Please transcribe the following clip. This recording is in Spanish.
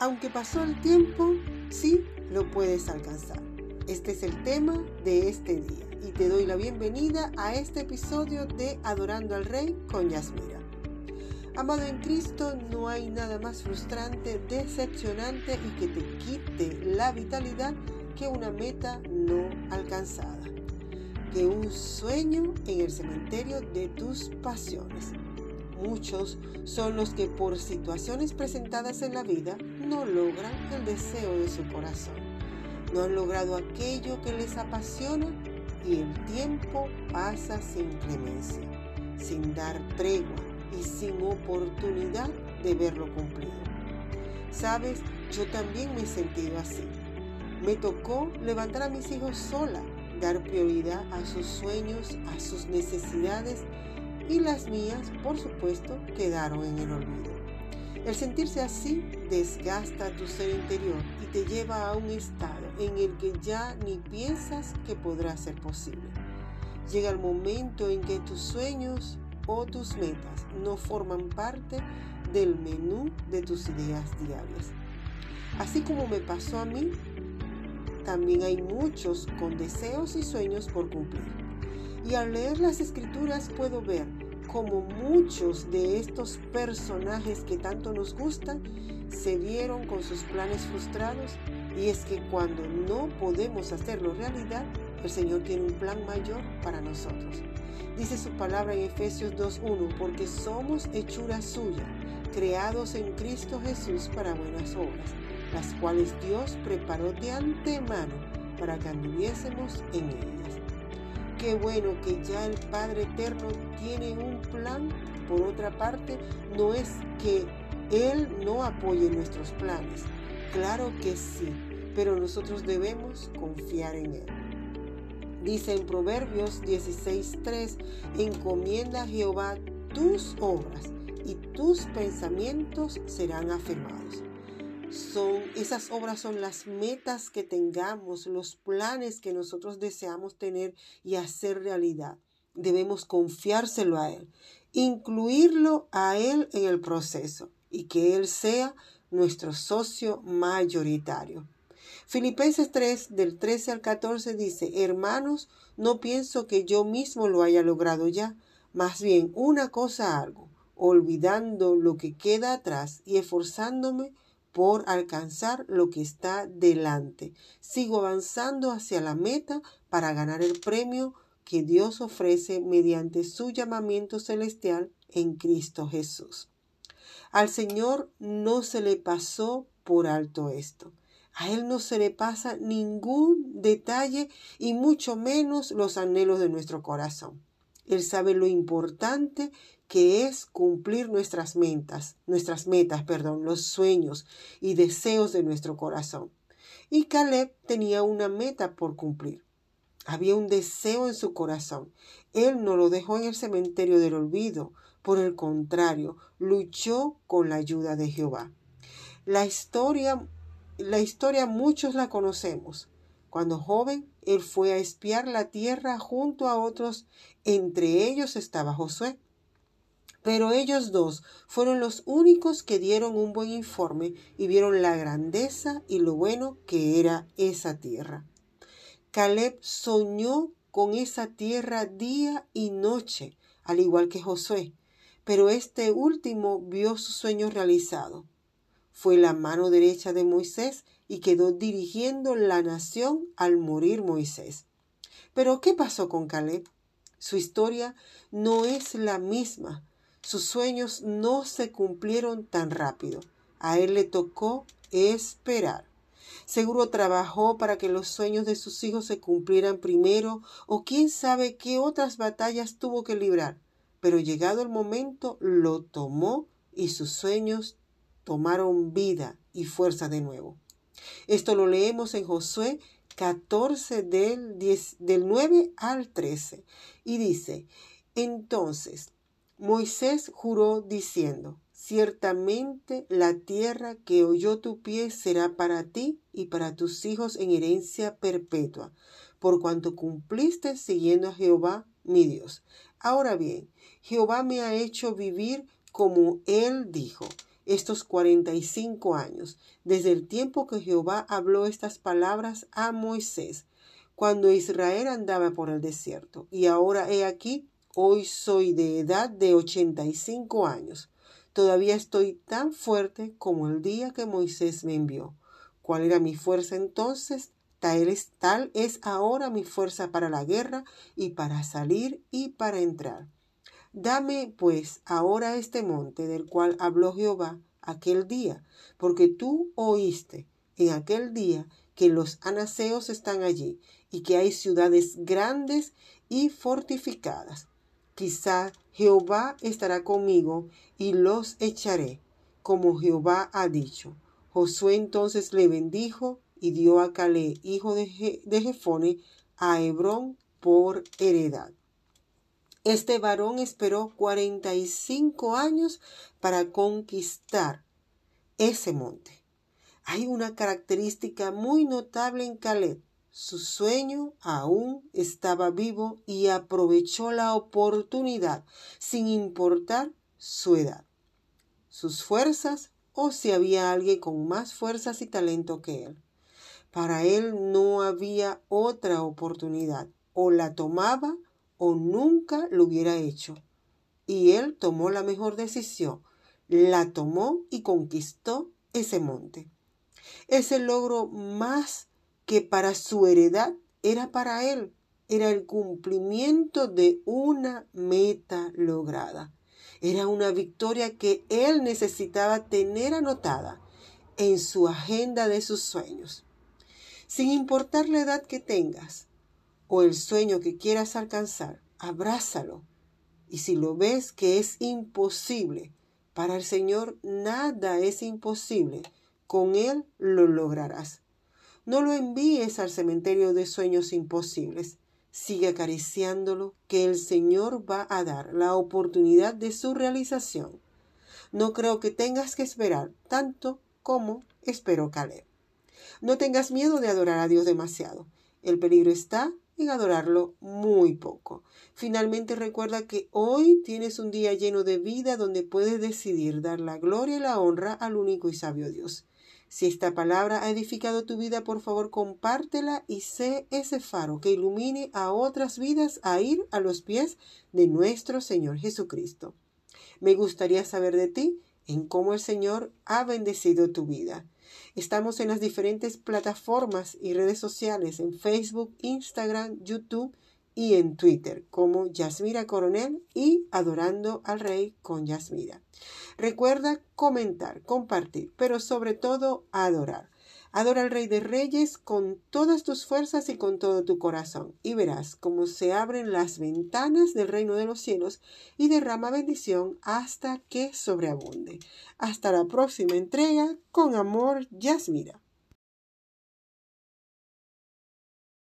Aunque pasó el tiempo, sí lo puedes alcanzar. Este es el tema de este día y te doy la bienvenida a este episodio de Adorando al Rey con Yasmira. Amado en Cristo, no hay nada más frustrante, decepcionante y que te quite la vitalidad que una meta no alcanzada, que un sueño en el cementerio de tus pasiones. Muchos son los que por situaciones presentadas en la vida no logran el deseo de su corazón. No han logrado aquello que les apasiona y el tiempo pasa sin clemencia, sin dar tregua y sin oportunidad de verlo cumplido. Sabes, yo también me he sentido así. Me tocó levantar a mis hijos sola, dar prioridad a sus sueños, a sus necesidades y las mías, por supuesto, quedaron en el olvido. El sentirse así desgasta tu ser interior y te lleva a un estado en el que ya ni piensas que podrá ser posible. Llega el momento en que tus sueños o tus metas no forman parte del menú de tus ideas diarias. Así como me pasó a mí, también hay muchos con deseos y sueños por cumplir. Y al leer las escrituras puedo ver como muchos de estos personajes que tanto nos gustan se vieron con sus planes frustrados y es que cuando no podemos hacerlo realidad, el Señor tiene un plan mayor para nosotros. Dice su palabra en Efesios 2.1, porque somos hechura suya, creados en Cristo Jesús para buenas obras, las cuales Dios preparó de antemano para que anduviésemos en ellas. Qué bueno que ya el Padre Eterno tiene un plan. Por otra parte, no es que Él no apoye nuestros planes. Claro que sí, pero nosotros debemos confiar en Él. Dice en Proverbios 16:3, encomienda a Jehová tus obras y tus pensamientos serán afirmados son esas obras son las metas que tengamos, los planes que nosotros deseamos tener y hacer realidad. Debemos confiárselo a él, incluirlo a él en el proceso y que él sea nuestro socio mayoritario. Filipenses 3 del 13 al 14 dice, hermanos, no pienso que yo mismo lo haya logrado ya, más bien una cosa hago, olvidando lo que queda atrás y esforzándome por alcanzar lo que está delante. Sigo avanzando hacia la meta para ganar el premio que Dios ofrece mediante su llamamiento celestial en Cristo Jesús. Al Señor no se le pasó por alto esto. A Él no se le pasa ningún detalle y mucho menos los anhelos de nuestro corazón. Él sabe lo importante que es cumplir nuestras metas, nuestras metas, perdón, los sueños y deseos de nuestro corazón. Y Caleb tenía una meta por cumplir. Había un deseo en su corazón. Él no lo dejó en el cementerio del olvido. Por el contrario, luchó con la ayuda de Jehová. La historia, la historia muchos la conocemos. Cuando joven, él fue a espiar la tierra junto a otros. Entre ellos estaba Josué. Pero ellos dos fueron los únicos que dieron un buen informe y vieron la grandeza y lo bueno que era esa tierra. Caleb soñó con esa tierra día y noche, al igual que Josué, pero este último vio su sueño realizado. Fue la mano derecha de Moisés y quedó dirigiendo la nación al morir Moisés. Pero ¿qué pasó con Caleb? Su historia no es la misma, sus sueños no se cumplieron tan rápido. A él le tocó esperar. Seguro trabajó para que los sueños de sus hijos se cumplieran primero o quién sabe qué otras batallas tuvo que librar. Pero llegado el momento lo tomó y sus sueños tomaron vida y fuerza de nuevo. Esto lo leemos en Josué 14 del, 10, del 9 al 13 y dice, entonces Moisés juró diciendo, Ciertamente la tierra que oyó tu pie será para ti y para tus hijos en herencia perpetua, por cuanto cumpliste siguiendo a Jehová mi Dios. Ahora bien, Jehová me ha hecho vivir como él dijo. Estos cuarenta y cinco años, desde el tiempo que Jehová habló estas palabras a Moisés, cuando Israel andaba por el desierto. Y ahora he aquí, hoy soy de edad de ochenta y cinco años. Todavía estoy tan fuerte como el día que Moisés me envió. ¿Cuál era mi fuerza entonces? Tal es, tal es ahora mi fuerza para la guerra y para salir y para entrar. Dame, pues, ahora este monte del cual habló Jehová aquel día, porque tú oíste en aquel día que los anaseos están allí y que hay ciudades grandes y fortificadas. Quizá Jehová estará conmigo y los echaré, como Jehová ha dicho. Josué entonces le bendijo y dio a Calé, hijo de, de Jefone, a Hebrón por heredad. Este varón esperó 45 años para conquistar ese monte. Hay una característica muy notable en Caleb. Su sueño aún estaba vivo y aprovechó la oportunidad sin importar su edad, sus fuerzas o si había alguien con más fuerzas y talento que él. Para él no había otra oportunidad. O la tomaba o nunca lo hubiera hecho. Y él tomó la mejor decisión, la tomó y conquistó ese monte. Ese logro más que para su heredad era para él, era el cumplimiento de una meta lograda. Era una victoria que él necesitaba tener anotada en su agenda de sus sueños. Sin importar la edad que tengas, o el sueño que quieras alcanzar, abrázalo. Y si lo ves que es imposible, para el Señor nada es imposible, con Él lo lograrás. No lo envíes al cementerio de sueños imposibles. Sigue acariciándolo, que el Señor va a dar la oportunidad de su realización. No creo que tengas que esperar tanto como esperó Caleb. No tengas miedo de adorar a Dios demasiado. El peligro está adorarlo muy poco. Finalmente recuerda que hoy tienes un día lleno de vida donde puedes decidir dar la gloria y la honra al único y sabio Dios. Si esta palabra ha edificado tu vida, por favor compártela y sé ese faro que ilumine a otras vidas a ir a los pies de nuestro Señor Jesucristo. Me gustaría saber de ti en cómo el Señor ha bendecido tu vida. Estamos en las diferentes plataformas y redes sociales, en Facebook, Instagram, YouTube y en Twitter, como Yasmira Coronel y Adorando al Rey con Yasmira. Recuerda comentar, compartir, pero sobre todo adorar. Adora al Rey de Reyes con todas tus fuerzas y con todo tu corazón, y verás cómo se abren las ventanas del reino de los cielos y derrama bendición hasta que sobreabunde. Hasta la próxima entrega, con amor, Yasmira.